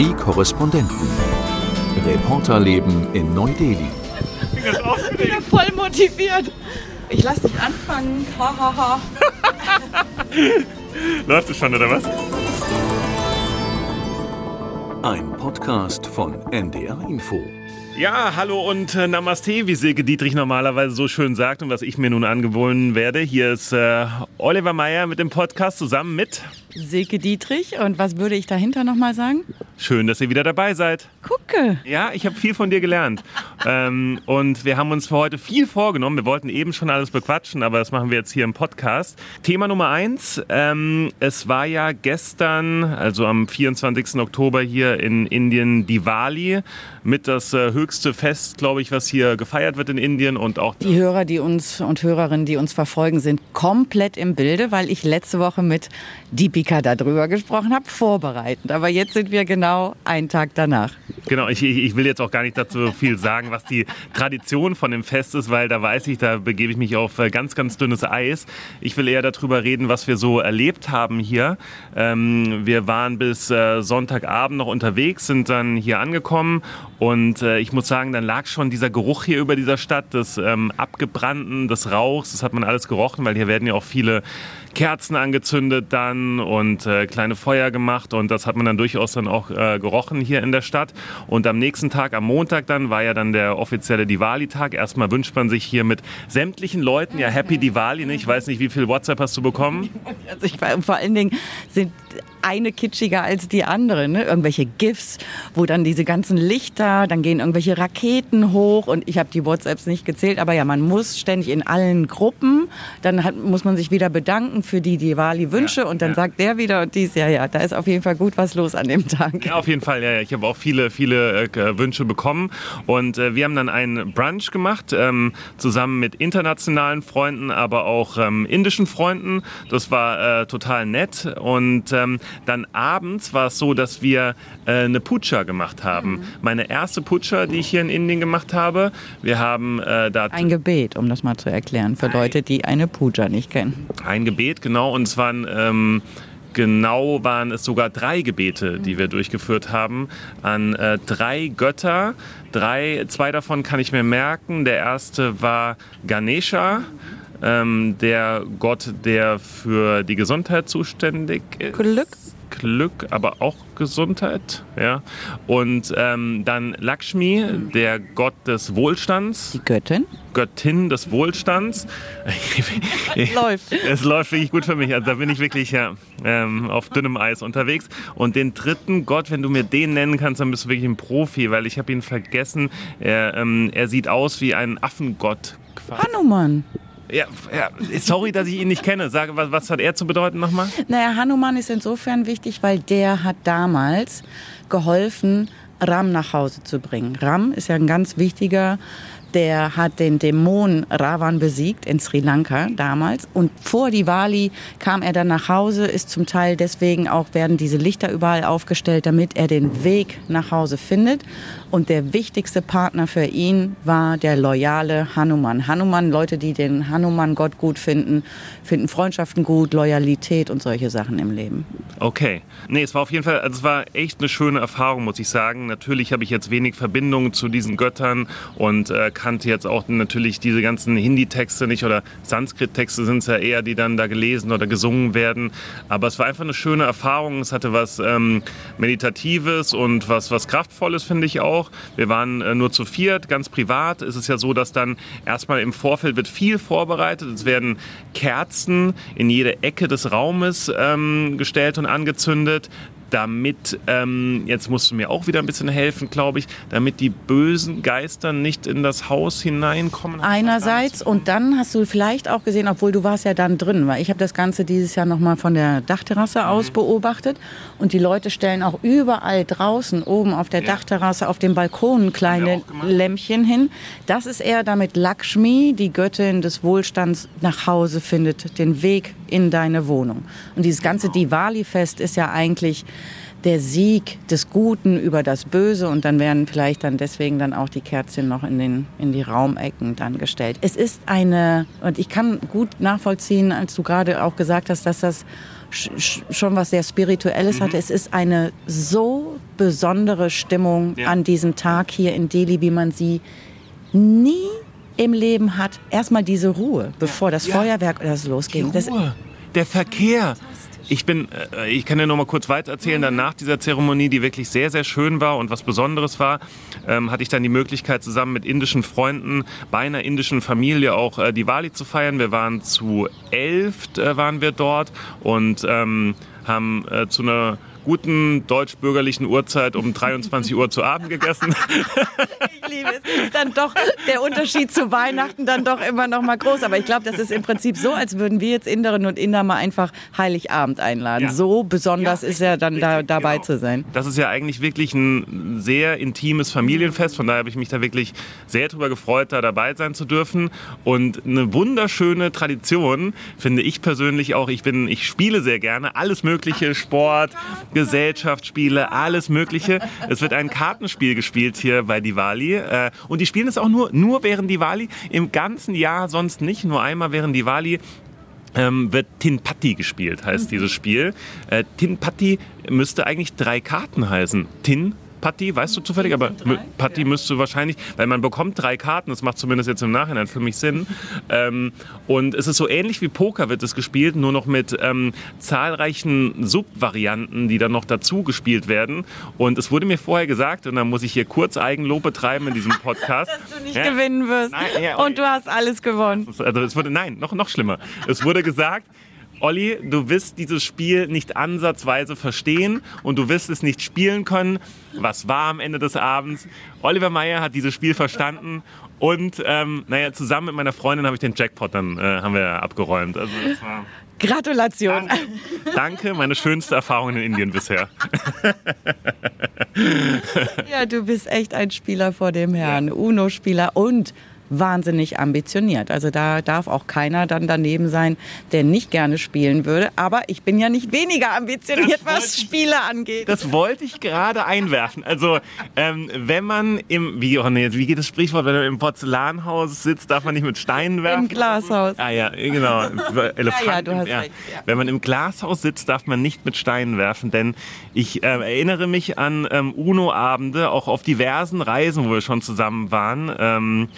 Die Korrespondenten. Reporterleben in Neu-Delhi. Ich bin ja voll motiviert. Ich lass dich anfangen. Ha, ha, ha. Läuft es schon, oder was? Ein Podcast von NDR Info. Ja, hallo und äh, Namaste, wie Silke Dietrich normalerweise so schön sagt und was ich mir nun angewöhnen werde. Hier ist äh, Oliver Meyer mit dem Podcast zusammen mit Silke Dietrich. Und was würde ich dahinter nochmal sagen? Schön, dass ihr wieder dabei seid. Gucke. Ja, ich habe viel von dir gelernt. ähm, und wir haben uns für heute viel vorgenommen. Wir wollten eben schon alles bequatschen, aber das machen wir jetzt hier im Podcast. Thema Nummer eins. Ähm, es war ja gestern, also am 24. Oktober hier in Indien, Diwali. Mit das äh, höchste Fest, glaube ich, was hier gefeiert wird in Indien. Und auch Die Hörer, die uns und Hörerinnen, die uns verfolgen, sind komplett im Bilde, weil ich letzte Woche mit Deepika darüber gesprochen habe, vorbereitend. Aber jetzt sind wir genau einen Tag danach. Genau, ich, ich ich will jetzt auch gar nicht dazu viel sagen, was die Tradition von dem Fest ist, weil da weiß ich, da begebe ich mich auf äh, ganz, ganz dünnes Eis. Ich will eher darüber reden, was wir so erlebt haben hier. Ähm, wir waren bis äh, Sonntagabend noch unterwegs, sind dann hier angekommen und äh, ich muss sagen, dann lag schon dieser Geruch hier über dieser Stadt des ähm, Abgebrannten, des Rauchs. Das hat man alles gerochen, weil hier werden ja auch viele Kerzen angezündet dann und äh, kleine Feuer gemacht und das hat man dann durchaus dann auch äh, gerochen hier in der Stadt. Und am nächsten Tag, am Montag dann, war ja dann der offizielle Diwali-Tag. Erstmal wünscht man sich hier mit sämtlichen Leuten ja Happy Diwali. Ne? Ich weiß nicht, wie viel WhatsApp hast du bekommen? Also ich, vor allen Dingen sind eine kitschiger als die andere. Ne? Irgendwelche GIFs, wo dann diese ganzen Lichter, dann gehen irgendwelche Raketen hoch und ich habe die WhatsApps nicht gezählt, aber ja, man muss ständig in allen Gruppen, dann hat, muss man sich wieder bedanken für die Diwali-Wünsche Ja, und dann ja. sagt der wieder und dies, ja, ja, da ist auf jeden Fall gut was los an dem Tag. Ja, auf jeden Fall. Ja, ja. ich habe auch viele, viele äh, Wünsche bekommen. Und äh, wir haben dann einen Brunch gemacht, ähm, zusammen mit internationalen Freunden, aber auch ähm, indischen Freunden. Das war äh, total nett. Und ähm, dann abends war es so, dass wir äh, eine Puja gemacht haben. Meine erste Puja, die ich hier in Indien gemacht habe. Wir haben äh, da Ein Gebet, um das mal zu erklären, für Leute, die eine Puja nicht kennen. ein Gebet, genau. Und es waren ähm, genau waren es sogar drei Gebete, die wir durchgeführt haben an äh, drei Götter. Drei, zwei davon kann ich mir merken. Der erste war Ganesha. Ähm, der Gott, der für die Gesundheit zuständig ist. Glück. Glück, aber auch Gesundheit. Ja. Und ähm, dann Lakshmi, der Gott des Wohlstands. Die Göttin. Göttin des Wohlstands. Läuft. Es läuft wirklich gut für mich. Also da bin ich wirklich ja, ähm, auf dünnem Eis unterwegs. Und den dritten Gott, wenn du mir den nennen kannst, dann bist du wirklich ein Profi, weil ich habe ihn vergessen. Er, ähm, er sieht aus wie ein Affengott. quasi. Hanuman. Ja, ja, sorry, dass ich ihn nicht kenne. Sage, was, was hat er zu bedeuten nochmal? Naja, Hanuman ist insofern wichtig, weil der hat damals geholfen, Ram nach Hause zu bringen. Ram ist ja ein ganz wichtiger, der hat den Dämon Ravan besiegt in Sri Lanka damals. Und vor Diwali kam er dann nach Hause, ist zum Teil deswegen auch, werden diese Lichter überall aufgestellt, damit er den Weg nach Hause findet. Und der wichtigste Partner für ihn war der loyale Hanuman. Hanuman, Leute, die den Hanuman-Gott gut finden, finden Freundschaften gut, Loyalität und solche Sachen im Leben. Okay. Nee, es war auf jeden Fall, also es war echt eine schöne Erfahrung, muss ich sagen. Natürlich habe ich jetzt wenig Verbindung zu diesen Göttern und äh, kannte jetzt auch natürlich diese ganzen Hindi-Texte nicht oder Sanskrit-Texte sind es ja eher, die dann da gelesen oder gesungen werden. Aber es war einfach eine schöne Erfahrung. Es hatte was ähm, Meditatives und was, was Kraftvolles, finde ich auch. Wir waren äh, nur zu viert, ganz privat. Es ist ja so, dass dann erstmal im Vorfeld wird viel vorbereitet. Es werden Kerzen in jede Ecke des Raumes ähm, gestellt und angezündet damit, ähm, jetzt musst du mir auch wieder ein bisschen helfen, glaube ich, damit die bösen Geister nicht in das Haus hineinkommen. Einerseits und dann hast du vielleicht auch gesehen, obwohl du warst ja dann drin, weil ich habe das Ganze dieses Jahr noch mal von der Dachterrasse aus beobachtet und die Leute stellen auch überall draußen oben auf der Ja. Dachterrasse auf dem Balkon kleine. Lämpchen hin. Das ist eher damit Lakshmi, die Göttin des Wohlstands, nach Hause findet, den Weg in deine Wohnung. Und dieses ganze Diwali-Fest ist ja eigentlich der Sieg des Guten über das Böse und dann werden vielleicht dann deswegen dann auch die Kerzchen noch in, den, in die Raumecken dann gestellt. Es ist eine, und ich kann gut nachvollziehen, als du gerade auch gesagt hast, dass das sch- sch- schon was sehr Spirituelles hatte. Es ist eine so besondere Stimmung Ja. an diesem Tag hier in Delhi, wie man sie nie im Leben hat. Erstmal diese Ruhe, bevor das Ja. Feuerwerk oder so losging. Der Verkehr. Ich bin, äh, ich kann dir noch mal kurz weiter erzählen. Dann nach dieser Zeremonie, die wirklich sehr, sehr schön war und was Besonderes war, ähm, hatte ich dann die Möglichkeit, zusammen mit indischen Freunden bei einer indischen Familie auch äh, Diwali zu feiern. Wir waren zu elf, äh, waren wir dort und ähm, haben äh, zu einer guten deutsch-bürgerlichen Uhrzeit um 23 Uhr zu Abend gegessen. Liebe es. Ist dann doch der Unterschied zu Weihnachten dann doch immer noch mal groß. Aber ich glaube, das ist im Prinzip so, als würden wir jetzt Inderinnen und Inder mal einfach Heiligabend einladen. Ja. So besonders Ja, ist ja dann da, richtig, dabei genau. zu sein. Das ist ja eigentlich wirklich ein sehr intimes Familienfest. Von daher habe ich mich da wirklich sehr drüber gefreut, da dabei sein zu dürfen. Und eine wunderschöne Tradition finde ich persönlich auch. Ich bin, ich spiele sehr gerne alles Mögliche, Sport, Gesellschaftsspiele, alles Mögliche. Es wird ein Kartenspiel gespielt hier bei Diwali. Äh, Und die spielen es auch nur, nur während Diwali. Im ganzen Jahr sonst nicht. Nur einmal während Diwali ähm, wird Tin Patti gespielt, heißt dieses Spiel. Äh, Tin Patti müsste eigentlich drei Karten heißen. Tin Patti, weißt du zufällig, aber Patti müsste wahrscheinlich, weil man bekommt drei Karten, das macht zumindest jetzt im Nachhinein für mich Sinn. Ähm, und es ist so ähnlich wie Poker wird es gespielt, nur noch mit ähm, zahlreichen Subvarianten, die dann noch dazu gespielt werden. Und es wurde mir vorher gesagt, und da muss ich hier kurz Eigenlob betreiben in diesem Podcast. Dass du nicht Ja. gewinnen wirst. Nein, ja, Und du hast alles gewonnen. Also es wurde, nein, noch, noch schlimmer. Es wurde gesagt, Olli, du wirst dieses Spiel nicht ansatzweise verstehen und du wirst es nicht spielen können. Was war am Ende des Abends? Oliver Meyer hat dieses Spiel verstanden und ähm, naja, zusammen mit meiner Freundin habe ich den Jackpot dann äh, haben wir abgeräumt. Also das war Gratulation. danke, danke, meine schönste Erfahrung in Indien bisher. Ja, du bist echt ein Spieler vor dem Herrn. Uno-Spieler und wahnsinnig ambitioniert. Also da darf auch keiner dann daneben sein, der nicht gerne spielen würde. Aber ich bin ja nicht weniger ambitioniert, was ich- Spiele angeht. Das wollte ich gerade einwerfen. Also, ähm, wenn man im, wie, oh wie geht das Sprichwort, wenn man im Porzellanhaus sitzt, darf man nicht mit Steinen werfen? Im Glashaus. Ah ja, genau. Elefanten, Ja, ja, du hast recht, ja. Wenn man im Glashaus sitzt, darf man nicht mit Steinen werfen, denn ich äh, erinnere mich an ähm, UNO-Abende, auch auf diversen Reisen, wo wir schon zusammen waren. Ähm,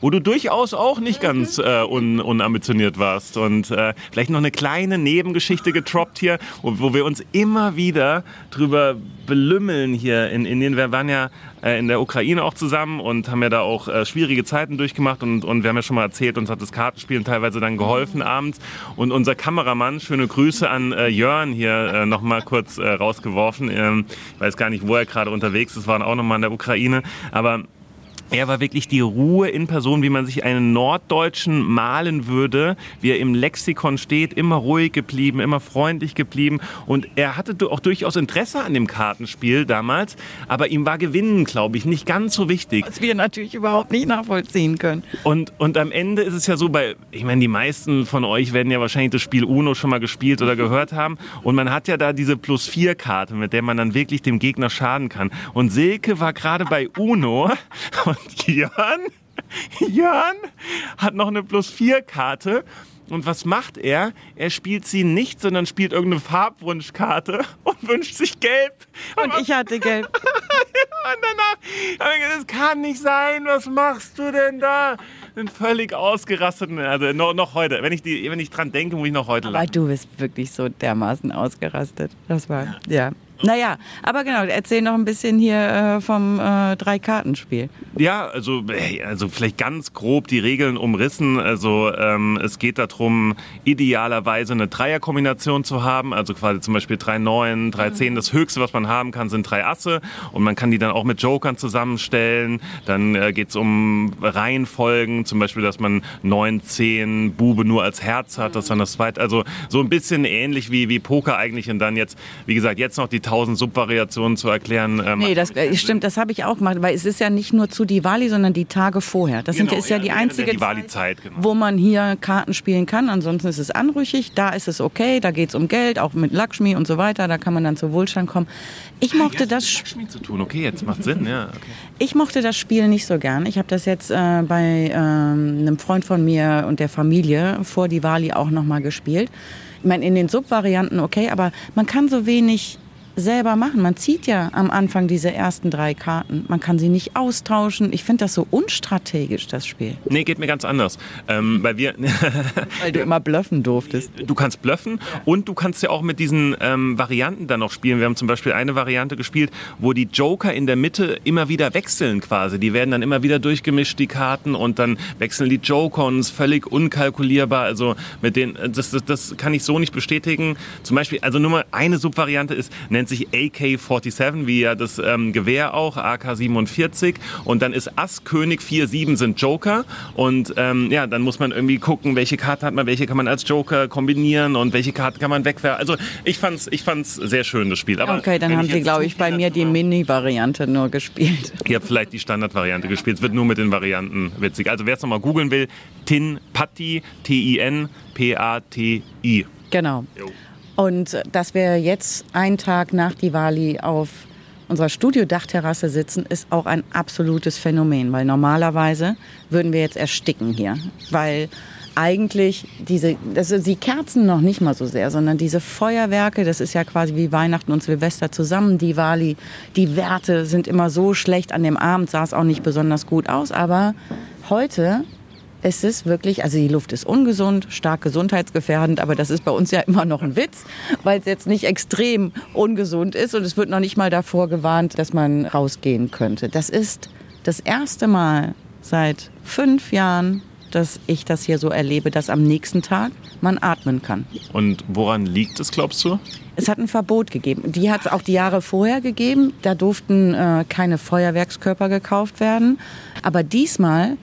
wo du durchaus auch nicht ganz äh, un, unambitioniert warst. Und äh, vielleicht noch eine kleine Nebengeschichte getroppt hier, wo, wo wir uns immer wieder drüber belümmeln hier in Indien. Wir waren ja äh, in der Ukraine auch zusammen und haben ja da auch äh, schwierige Zeiten durchgemacht und, und wir haben ja schon mal erzählt, uns hat das Kartenspielen teilweise dann geholfen abends. Und unser Kameramann, schöne Grüße an äh, Jörn hier äh, nochmal kurz äh, rausgeworfen. Ähm, ich weiß gar nicht, wo er gerade unterwegs ist, waren auch nochmal in der Ukraine. Aber er war wirklich die Ruhe in Person, wie man sich einen Norddeutschen malen würde, wie er im Lexikon steht, immer ruhig geblieben, immer freundlich geblieben. Und er hatte auch durchaus Interesse an dem Kartenspiel damals, aber ihm war Gewinnen, glaube ich, nicht ganz so wichtig. Was wir natürlich überhaupt nicht nachvollziehen können. Und, und am Ende ist es ja so, bei, ich meine, die meisten von euch werden ja wahrscheinlich das Spiel Uno schon mal gespielt oder gehört haben. Und man hat ja da diese Plus-4-Karte, mit der man dann wirklich dem Gegner schaden kann. Und Silke war gerade bei Uno und Jörn, Jörn hat noch eine Plus-4-Karte. Und was macht er? Er spielt sie nicht, sondern spielt irgendeine Farbwunschkarte und wünscht sich gelb. Und ich hatte Geld. Und danach, das kann nicht sein, was machst du denn da? Bin völlig ausgerastet. Also noch, noch heute, wenn ich, die, wenn ich dran denke, muss ich noch heute Aber lachen. du bist wirklich so dermaßen ausgerastet. Das war, ja. Naja, aber genau, erzähl noch ein bisschen hier äh, vom äh, Drei-Kartenspiel. Ja, also, also vielleicht ganz grob die Regeln umrissen. Also ähm, es geht darum, idealerweise eine Dreierkombination zu haben. Also quasi zum Beispiel drei Neun, drei Zehn. Das Höchste, was man haben kann, sind drei Asse. Und man kann die dann auch mit Jokern zusammenstellen. Dann äh, geht es um Reihenfolgen. Zum Beispiel, dass man Neun, Zehn, Bube nur als Herz hat. Das dann das zweite. Also so ein bisschen ähnlich wie, wie Poker eigentlich. Und dann jetzt, wie gesagt, jetzt noch die tausend Subvariationen zu erklären. ähm, Nee, das äh, stimmt, das habe ich auch gemacht, weil es ist ja nicht nur zu Diwali, sondern die Tage vorher. Das sind, Genau, ist ja, ja, die einzige Diwali-Zeit, genau. wo man hier Karten spielen kann. Ansonsten ist es anrüchig, da ist es okay, da geht es um Geld, auch mit Lakshmi und so weiter, da kann man dann zu Wohlstand kommen. Ich mochte Ja, das Lakshmi zu tun. Okay, jetzt macht Sinn, ja. Okay. Ich mochte das Spiel nicht so gern. Ich habe das jetzt äh, bei ähm, einem Freund von mir und der Familie vor Diwali auch noch mal gespielt. Ich meine, in den Subvarianten okay, aber man kann so wenig selber machen. Man zieht ja am Anfang diese ersten drei Karten. Man kann sie nicht austauschen. Ich finde das so unstrategisch, das Spiel. Nee, geht mir ganz anders. Ähm, weil wir. weil du immer bluffen durftest. Du kannst bluffen und du kannst ja auch mit diesen ähm, Varianten dann noch spielen. Wir haben zum Beispiel eine Variante gespielt, wo die Joker in der Mitte immer wieder wechseln quasi. Die werden dann immer wieder durchgemischt, die Karten, und dann wechseln die Joker und es ist völlig unkalkulierbar. Also mit den, das, das, das kann ich so nicht bestätigen. Zum Beispiel, also nur mal eine Subvariante ist, nennt nennt sich AK-47, wie ja das ähm, Gewehr auch, AK-47. Und dann ist Ass, König, 4, 7 sind Joker. Und ähm, ja, dann muss man irgendwie gucken, welche Karte hat man, welche kann man als Joker kombinieren und welche Karte kann man wegwerfen. Also ich fand's, ich fand's sehr schön, das Spiel. Aber okay, dann haben Sie, glaube ich, bei mir die Mini-Variante nur gespielt. Ihr habt vielleicht die Standard-Variante gespielt. Es wird nur mit den Varianten witzig. Also wer es nochmal googeln will, Tin Patti, T-I-N, P-A-T-I. Genau. Jo. Und dass wir jetzt einen Tag nach Diwali auf unserer Studiodachterrasse sitzen, ist auch ein absolutes Phänomen, weil normalerweise würden wir jetzt ersticken hier, weil eigentlich diese, also die Kerzen noch nicht mal so sehr, sondern diese Feuerwerke, das ist ja quasi wie Weihnachten und Silvester zusammen, Diwali, die Werte sind immer so schlecht, an dem Abend sah es auch nicht besonders gut aus, aber heute es ist wirklich, also die Luft ist ungesund, stark gesundheitsgefährdend, aber das ist bei uns ja immer noch ein Witz, weil es jetzt nicht extrem ungesund ist und es wird noch nicht mal davor gewarnt, dass man rausgehen könnte. Das ist das erste Mal seit fünf Jahren, dass ich das hier so erlebe, dass am nächsten Tag man atmen kann. Und woran liegt es, glaubst du? Es hat ein Verbot gegeben. Die hat es auch die Jahre vorher gegeben. Da durften äh, keine Feuerwerkskörper gekauft werden. Aber diesmal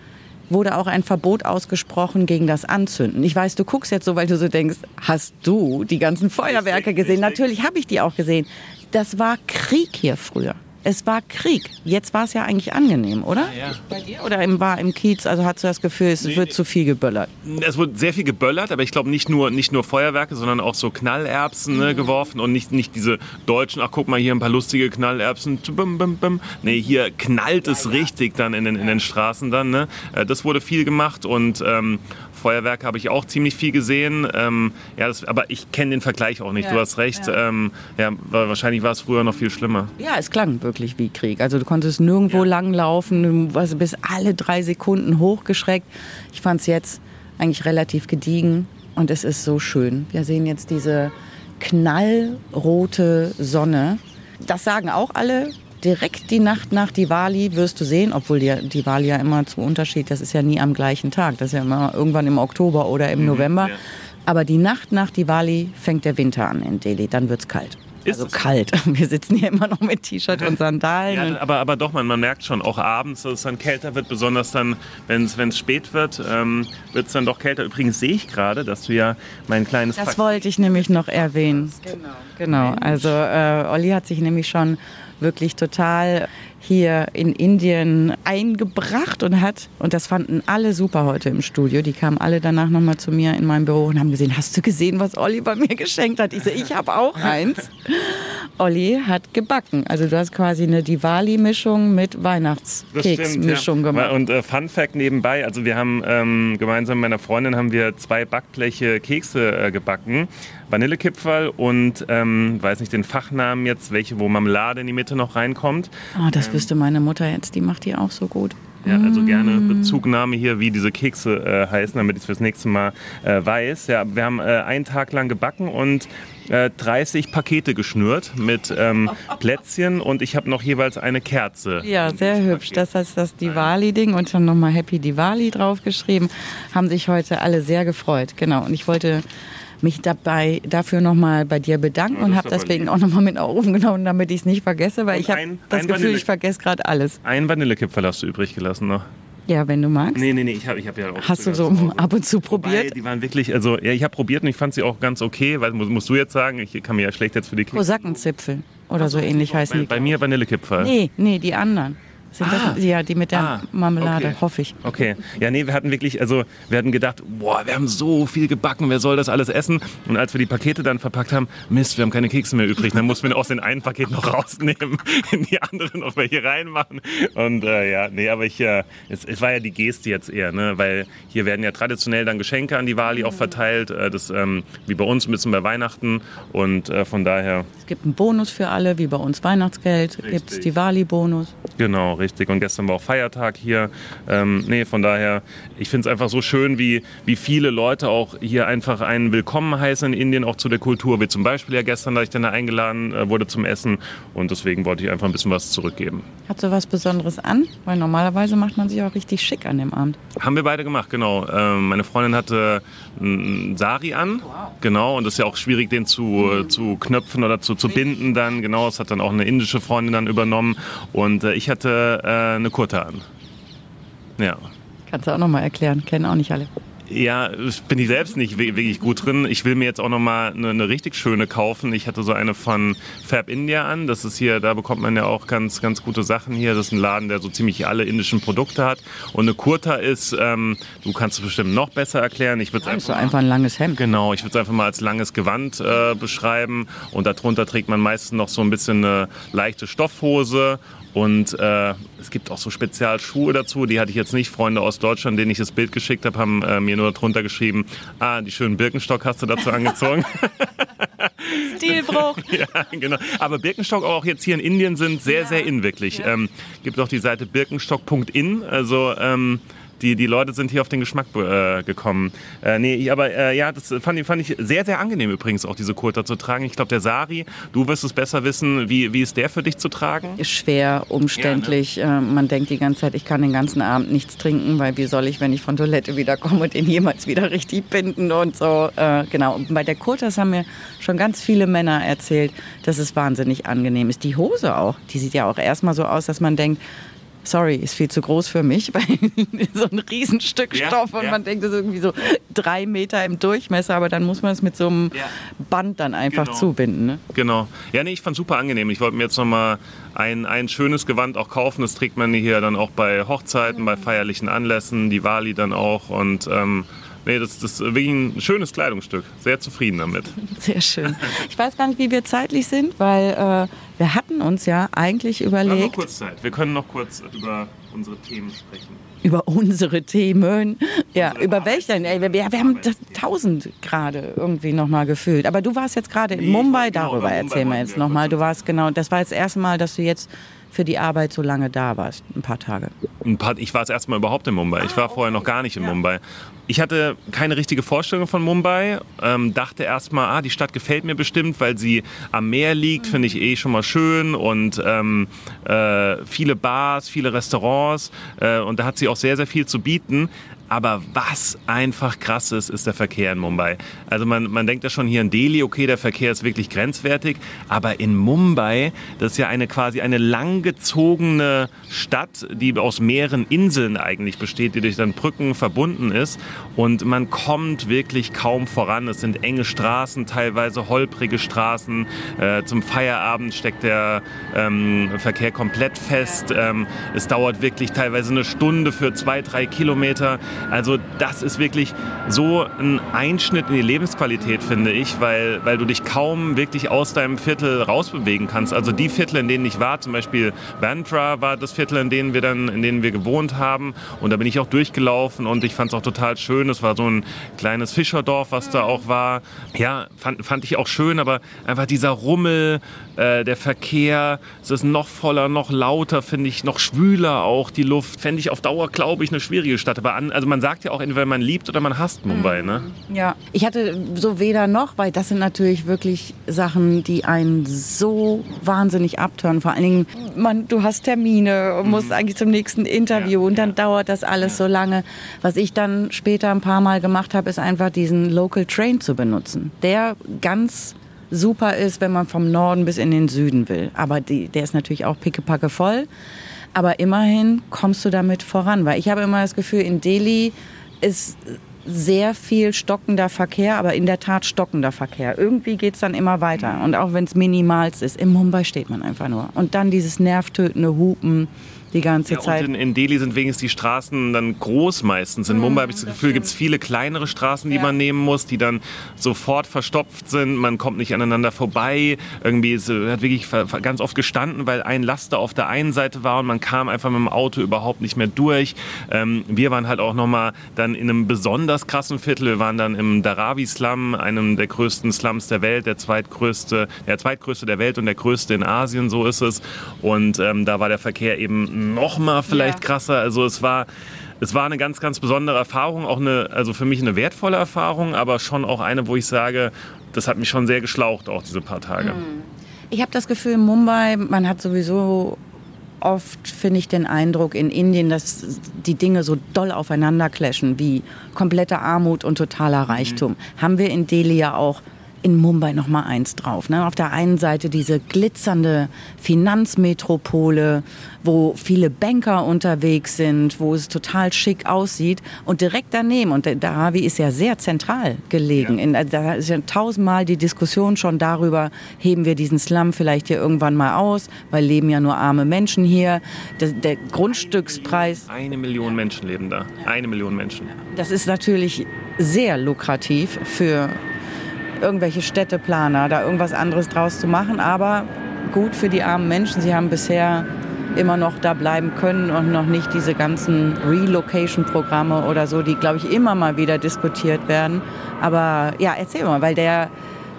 wurde auch ein Verbot ausgesprochen gegen das Anzünden. Ich weiß, du guckst jetzt so, weil du so denkst, hast du die ganzen Feuerwerke gesehen? Natürlich habe ich die auch gesehen. Das war Krieg hier früher. Es war Krieg. Jetzt war es ja eigentlich angenehm, oder? Ja, ja. Bei dir? Oder im, war im Kiez, also hast du das Gefühl, es nee, wird zu viel geböllert? Es wird sehr viel geböllert, aber ich glaube nicht nur, nicht nur Feuerwerke, sondern auch so Knallerbsen ne, mhm. geworfen und nicht, nicht diese deutschen, ach guck mal hier ein paar lustige Knallerbsen. Bim, bim, bim. Nee, hier knallt es richtig dann in den, in den Straßen dann. Ne? Äh, das wurde viel gemacht und ähm, Feuerwerk habe ich auch ziemlich viel gesehen. Ähm, ja, das, aber ich kenne den Vergleich auch nicht. Ja, du hast recht. Ja. Ähm, ja, wahrscheinlich war es früher noch viel schlimmer. Ja, es klang wirklich wie Krieg. Also du konntest nirgendwo ja. langlaufen, du warst bis alle drei Sekunden hochgeschreckt. Ich fand es jetzt eigentlich relativ gediegen und es ist so schön. Wir sehen jetzt diese knallrote Sonne. Das sagen auch alle direkt die Nacht nach Diwali wirst du sehen, obwohl die Diwali ja immer zu Unterschied, das ist ja nie am gleichen Tag, das ist ja immer irgendwann im Oktober oder im mhm, November. Ja. Aber die Nacht nach Diwali fängt der Winter an in Delhi, dann wird es kalt. Ist also kalt. Wir sitzen hier immer noch mit T-Shirt und Sandalen. Ja, aber, aber doch, man, man merkt schon auch abends, dass es dann kälter wird, besonders dann, wenn es spät wird, ähm, wird es dann doch kälter. Übrigens sehe ich gerade, dass du ja mein kleines... Das Paket wollte ich nämlich noch erwähnen. Genau. Genau, also äh, Olli hat sich nämlich schon wirklich total hier in Indien eingebracht und hat, und das fanden alle super heute im Studio, die kamen alle danach nochmal zu mir in meinem Büro und haben gesehen, hast du gesehen, was Olli bei mir geschenkt hat? Ich so, ich habe auch eins. Olli hat gebacken. Also du hast quasi eine Diwali-Mischung mit Weihnachtskeks-Mischung ja. gemacht. Und äh, Fun Fact nebenbei, also wir haben ähm, gemeinsam mit meiner Freundin haben wir zwei Backbleche Kekse äh, gebacken. Vanillekipferl und, ähm, weiß nicht den Fachnamen jetzt, welche, wo Marmelade in die Mitte noch reinkommt. Oh, das ähm, wüsste meine Mutter jetzt, die macht die auch so gut. Ja, also gerne mm. Bezugnahme hier, wie diese Kekse äh, heißen, damit ich es fürs nächste Mal äh, weiß. Ja, wir haben äh, einen Tag lang gebacken und 30 äh, Pakete geschnürt mit ähm, Plätzchen und ich habe noch jeweils eine Kerze. Ja, sehr hübsch. Das heißt das Diwali-Ding und dann nochmal Happy Diwali draufgeschrieben. Haben sich heute alle sehr gefreut. Genau. Und ich wollte mich dabei dafür nochmal bei dir bedanken ja, und habe deswegen lieb. auch nochmal mit aufgenommen, damit ich es nicht vergesse, weil und ich habe das Gefühl, Vanille ich vergesse gerade alles. Ein Vanillekipferl hast du übrig gelassen noch. Ja, wenn du magst. Nee, nee, nee, ich habe ich hab ja auch. Hast du so ab und zu probiert? Wobei, die waren wirklich, also ja, ich habe probiert und ich fand sie auch ganz okay, weil musst, musst du jetzt sagen, ich kann mir ja schlecht jetzt für die Kekse. Kosackenzipfel oder so, so ähnlich heißen bei, die. Bei mir Vanillekipferl. Nee, nee, die anderen. Sind das, ja, die mit der Ah, Marmelade, okay. hoffe ich. Okay. Ja, nee, wir hatten wirklich, also wir hatten gedacht, boah, wir haben so viel gebacken, wer soll das alles essen? Und als wir die Pakete dann verpackt haben, Mist, wir haben keine Kekse mehr übrig. Dann mussten wir aus den einen Paket noch rausnehmen, in die anderen noch welche reinmachen. Und äh, ja, nee, aber ich, äh, es, es war ja die Geste jetzt eher, ne? weil hier werden ja traditionell dann Geschenke an die Wali auch verteilt, äh, das, ähm, wie bei uns ein bisschen bei Weihnachten. Und äh, von daher, Es gibt einen Bonus für alle, wie bei uns Weihnachtsgeld, gibt es die Wali-Bonus. Genau, richtig. Und gestern war auch Feiertag hier. Ähm, nee, von daher, ich finde es einfach so schön, wie, wie viele Leute auch hier einfach einen Willkommen heißen in Indien, auch zu der Kultur. Wie zum Beispiel ja gestern, da ich dann da eingeladen äh, wurde zum Essen. Und deswegen wollte ich einfach ein bisschen was zurückgeben. Hat so was Besonderes an? Weil normalerweise macht man sich auch richtig schick an dem Abend. Haben wir beide gemacht, genau. Ähm, meine Freundin hatte einen Sari an, genau, und das ist ja auch schwierig, den zu, äh, zu knöpfen oder zu, zu binden dann, genau. Das hat dann auch eine indische Freundin dann übernommen und äh, ich hatte äh, eine Kurta an. Ja. Kannst du auch nochmal erklären, kennen auch nicht alle. Ja, bin ich selbst nicht wi- wirklich gut drin. Ich will mir jetzt auch noch mal eine, eine richtig schöne kaufen. Ich hatte so eine von Fab India an. Das ist hier, da bekommt man ja auch ganz, ganz gute Sachen hier. Das ist ein Laden, der so ziemlich alle indischen Produkte hat. Und eine Kurta ist, ähm, du kannst es bestimmt noch besser erklären. Ich würde einfach einfach ein langes Hemd. Genau, ich würde es einfach mal als langes Gewand äh, beschreiben. Und darunter trägt man meistens noch so ein bisschen eine leichte Stoffhose. Und äh, es gibt auch so Spezialschuhe dazu. Die hatte ich jetzt nicht. Freunde aus Deutschland, denen ich das Bild geschickt habe, haben äh, mir nur drunter geschrieben, ah, die schönen Birkenstock hast du dazu angezogen. Stilbruch. ja, genau. Aber Birkenstock auch jetzt hier in Indien sind sehr, sehr in wirklich. Ähm, gibt auch die Seite birkenstock.in. Also ähm, die, die Leute sind hier auf den Geschmack äh, gekommen. Äh, nee, aber äh, ja, das fand, ich- fand ich sehr, sehr angenehm übrigens auch diese Kurta zu tragen. Ich glaube, der Sari, du wirst es besser wissen. Wie, wie ist der für dich zu tragen? Ist schwer, umständlich. Äh, Man denkt die ganze Zeit, ich kann den ganzen Abend nichts trinken, weil wie soll ich, wenn ich von Toilette wiederkomme, den jemals wieder richtig binden und so. Äh, Genau. Und bei der Kurtas haben mir schon ganz viele Männer erzählt, dass es wahnsinnig angenehm ist. Die Hose auch. Die sieht ja auch erstmal so aus, dass man denkt, sorry, ist viel zu groß für mich, weil so ein Riesenstück Ja, Stoff und ja. man denkt, das ist irgendwie so drei Meter im Durchmesser, aber dann muss man es mit so einem Ja. Band dann einfach Genau. zubinden. Ne? Genau. Ja, nee, ich fand super angenehm. Ich wollte mir jetzt nochmal ein, ein schönes Gewand auch kaufen. Das trägt man hier dann auch bei Hochzeiten, bei feierlichen Anlässen, die Wali dann auch. Und ähm, nee, das, das ist wirklich ein schönes Kleidungsstück. Sehr zufrieden damit. Sehr schön. Ich weiß gar nicht, wie wir zeitlich sind, weil äh, wir hatten uns ja eigentlich Wir haben noch überlegt, kurz Zeit. Wir können noch kurz über unsere Themen sprechen. über unsere Themen. Ja, Unsere über welche denn? Ey, wir, wir haben tausend gerade irgendwie nochmal gefühlt. Aber du warst jetzt gerade in Nee, Mumbai, wollte- genau, darüber erzähl mir jetzt nochmal. Du warst genau, das war jetzt das erste Mal, dass du jetzt für die Arbeit so lange da warst, ein paar Tage. Ein paar, ich war das erste Mal überhaupt in Mumbai. Ich war vorher noch gar nicht in Mumbai. Ich hatte keine richtige Vorstellung von Mumbai. Ähm, dachte erst mal, ah, die Stadt gefällt mir bestimmt, weil sie am Meer liegt, finde ich eh schon mal schön. Und ähm, äh, viele Bars, viele Restaurants. Äh, und da hat sie auch sehr, sehr viel zu bieten. Aber was einfach krass ist, ist der Verkehr in Mumbai. Also man, man denkt ja schon hier in Delhi, okay, der Verkehr ist wirklich grenzwertig. Aber in Mumbai, das ist ja eine quasi eine langgezogene Stadt, die aus mehreren Inseln eigentlich besteht, die durch dann Brücken verbunden ist. Und man kommt wirklich kaum voran. Es sind enge Straßen, teilweise holprige Straßen. Äh, zum Feierabend steckt der ähm, Verkehr komplett fest. Ähm, es dauert wirklich teilweise eine Stunde für zwei, drei Kilometer. Also das ist wirklich so ein Einschnitt in die Lebensqualität, finde ich, weil, weil du dich kaum wirklich aus deinem Viertel rausbewegen kannst. Also die Viertel, in denen ich war, zum Beispiel Bandra war das Viertel, in denen wir dann, in denen wir gewohnt haben. Und da bin ich auch durchgelaufen und ich fand es auch total schön. Es war so ein kleines Fischerdorf, was da auch war. Ja, fand, fand ich auch schön, aber einfach dieser Rummel, äh, der Verkehr, es ist noch voller, noch lauter, finde ich, noch schwüler auch die Luft. Fände ich auf Dauer, glaube ich, eine schwierige Stadt. Aber an, also man sagt ja auch entweder man liebt oder man hasst Mumbai, ne? Ja, ich hatte so weder noch, weil das sind natürlich wirklich Sachen, die einen so wahnsinnig abtören. Vor allen Dingen, man, du hast Termine und musst eigentlich zum nächsten Interview Ja, und dann ja. dauert das alles so lange. Was ich dann später ein paar Mal gemacht habe, ist einfach diesen Local Train zu benutzen. Der ganz super ist, wenn man vom Norden bis in den Süden will. Aber die, der ist natürlich auch pickepacke voll. Aber immerhin kommst du damit voran, weil ich habe immer das Gefühl, in Delhi ist sehr viel stockender Verkehr, aber in der Tat stockender Verkehr. Irgendwie geht's dann immer weiter. Und auch wenn es minimalst ist, in Mumbai steht man einfach nur. Und dann dieses nervtötende Hupen, die ganze Ja, Zeit. und in, in Delhi sind wenigstens die Straßen dann groß meistens. In Mumbai habe ich das Gefühl, gibt es viele kleinere Straßen, die Ja. man nehmen muss, die dann sofort verstopft sind. Man kommt nicht aneinander vorbei. Irgendwie es äh, hat wirklich ganz oft gestanden, weil ein Laster auf der einen Seite war und man kam einfach mit dem Auto überhaupt nicht mehr durch. Ähm, wir waren halt auch nochmal dann in einem besonders krassen Viertel. Wir waren dann im Dharavi Slum, einem der größten Slums der Welt, der zweitgrößte, der zweitgrößte der Welt und der größte in Asien, so ist es. Und ähm, da war der Verkehr eben noch mal vielleicht Ja. krasser. Also es war es war eine ganz, ganz besondere Erfahrung, auch eine, also für mich eine wertvolle Erfahrung, aber schon auch eine, wo ich sage, das hat mich schon sehr geschlaucht, auch diese paar Tage. Ich habe das Gefühl, Mumbai, man hat sowieso oft, finde ich, den Eindruck in Indien, dass die Dinge so doll aufeinander clashen wie komplette Armut und totaler Reichtum. Haben wir in Delhi ja auch in Mumbai noch mal eins drauf. Ne? Auf der einen Seite diese glitzernde Finanzmetropole, wo viele Banker unterwegs sind, wo es total schick aussieht und direkt daneben und der Dharavi ist ja sehr zentral gelegen. Ja. In, da ist ja tausendmal die Diskussion schon darüber, heben wir diesen Slum vielleicht hier irgendwann mal aus, weil leben ja nur arme Menschen hier. Der, der Grundstückspreis, Eine Million Menschen leben da. Eine Million Menschen. das ist natürlich sehr lukrativ für irgendwelche Städteplaner, da irgendwas anderes draus zu machen. Aber gut für die armen Menschen. Sie haben bisher immer noch da bleiben können und noch nicht diese ganzen Relocation-Programme oder so, die, glaube ich, immer mal wieder diskutiert werden. Aber ja, erzähl mal, weil der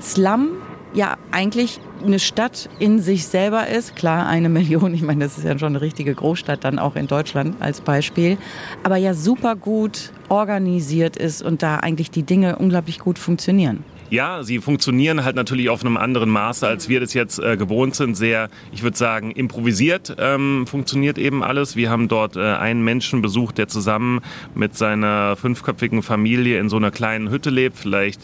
Slum ja eigentlich eine Stadt in sich selber ist. Klar, eine Million, ich meine, das ist ja schon eine richtige Großstadt dann auch in Deutschland als Beispiel. Aber ja super gut organisiert ist und da eigentlich die Dinge unglaublich gut funktionieren. Ja, sie funktionieren halt natürlich auf einem anderen Maße, als wir das jetzt äh, gewohnt sind. Sehr, ich würde sagen, improvisiert ähm, funktioniert eben alles. Wir haben dort äh, einen Menschen besucht, der zusammen mit seiner fünfköpfigen Familie in so einer kleinen Hütte lebt, vielleicht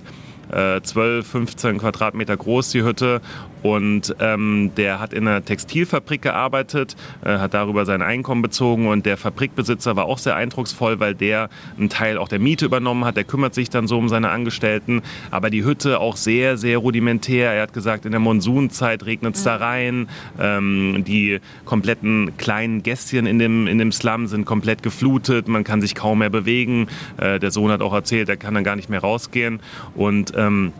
äh, 12, 15 Quadratmeter groß die Hütte. Und ähm, der hat in einer Textilfabrik gearbeitet, äh, hat darüber sein Einkommen bezogen und der Fabrikbesitzer war auch sehr eindrucksvoll, weil der einen Teil auch der Miete übernommen hat. Der kümmert sich dann so um seine Angestellten. Aber die Hütte auch sehr, sehr rudimentär. Er hat gesagt, in der Monsunzeit regnet es da rein. Ähm, die kompletten kleinen Gässchen in dem, in dem Slum sind komplett geflutet. Man kann sich kaum mehr bewegen. Äh, der Sohn hat auch erzählt, er kann dann gar nicht mehr rausgehen. Und ähm,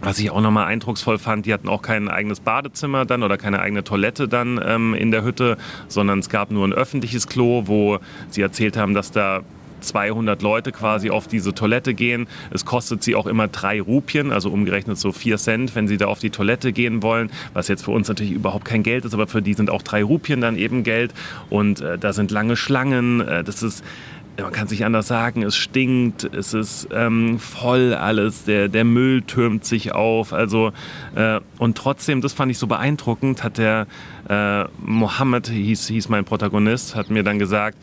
was ich auch nochmal eindrucksvoll fand, die hatten auch kein eigenes Badezimmer dann oder keine eigene Toilette dann ähm, in der Hütte, sondern es gab nur ein öffentliches Klo, wo sie erzählt haben, dass da 200 Leute quasi auf diese Toilette gehen. Es kostet sie auch immer drei Rupien, also umgerechnet so vier Cent, wenn sie da auf die Toilette gehen wollen, was jetzt für uns natürlich überhaupt kein Geld ist, aber für die sind auch drei Rupien dann eben Geld. Und äh, da sind lange Schlangen. Äh, das ist man kann sich anders sagen, es stinkt, es ist ähm, voll alles, der, der Müll türmt sich auf. Also, äh, und trotzdem, das fand ich so beeindruckend, hat der äh, Mohammed, hieß, hieß mein Protagonist, hat mir dann gesagt,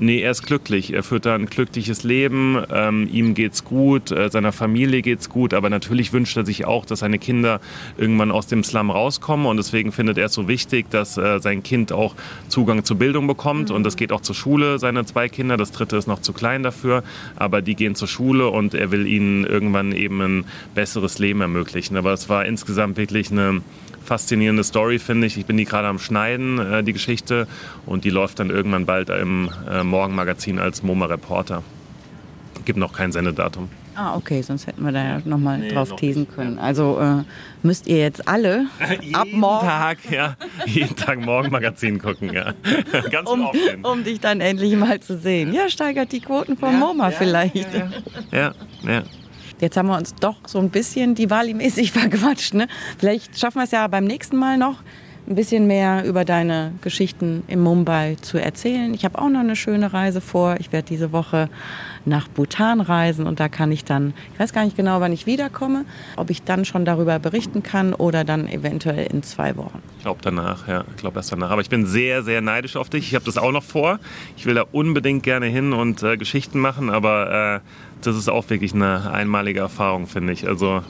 Nee, er ist glücklich. Er führt da ein glückliches Leben. Ähm, ihm geht's gut, äh, seiner Familie geht's gut. Aber natürlich wünscht er sich auch, dass seine Kinder irgendwann aus dem Slum rauskommen. Und deswegen findet er es so wichtig, dass äh, sein Kind auch Zugang zur Bildung bekommt. Und das geht auch zur Schule, seine zwei Kinder. Das dritte ist noch zu klein dafür. Aber die gehen zur Schule und er will ihnen irgendwann eben ein besseres Leben ermöglichen. Aber es war insgesamt wirklich eine faszinierende Story, finde ich. Ich bin die gerade am Schneiden, äh, die Geschichte. Und die läuft dann irgendwann bald im äh, Morgenmagazin als MoMA Reporter. Gibt noch kein Sendedatum. Ah, okay, sonst hätten wir da ja nochmal Nee, drauf noch teasen nicht, können. Also äh, müsst ihr jetzt alle ab jeden morgen, Tag, ja. Jeden Tag Morgenmagazin gucken, ja. Ganz um, um dich dann endlich mal zu sehen. Ja, steigert die Quoten vom MoMA vielleicht. Ja, ja. Jetzt haben wir uns doch so ein bisschen Diwali-mäßig verquatscht. Ne? Vielleicht schaffen wir es ja beim nächsten Mal noch, ein bisschen mehr über deine Geschichten in Mumbai zu erzählen. Ich habe auch noch eine schöne Reise vor. Ich werde diese Woche nach Bhutan reisen und da kann ich dann, ich weiß gar nicht genau, wann ich wiederkomme, ob ich dann schon darüber berichten kann oder dann eventuell in zwei Wochen. Ich glaube danach, ja. Ich glaube erst danach. Aber ich bin sehr, sehr neidisch auf dich. Ich habe das auch noch vor. Ich will da unbedingt gerne hin und äh, Geschichten machen, aber äh, das ist auch wirklich eine einmalige Erfahrung, finde ich. Also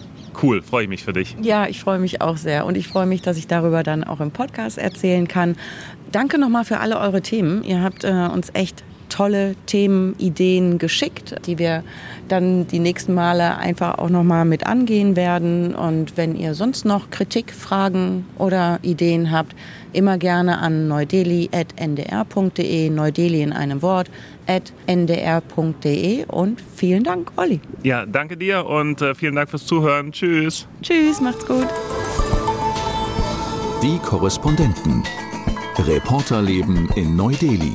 cool, freue ich mich für dich. Ja, ich freue mich auch sehr und ich freue mich, dass ich darüber dann auch im Podcast erzählen kann. Danke nochmal für alle eure Themen. Ihr habt äh, uns echt tolle Themenideen geschickt, die wir dann die nächsten Male einfach auch nochmal mit angehen werden. Und wenn ihr sonst noch Kritik, Fragen oder Ideen habt, immer gerne an neudeli.ndr.de, Neudeli in einem Wort, at ndr.de und vielen Dank, Olli. Ja, danke dir und äh, vielen Dank fürs Zuhören. Tschüss. Tschüss, macht's gut. Die Korrespondenten. Reporterleben in Neu-Delhi.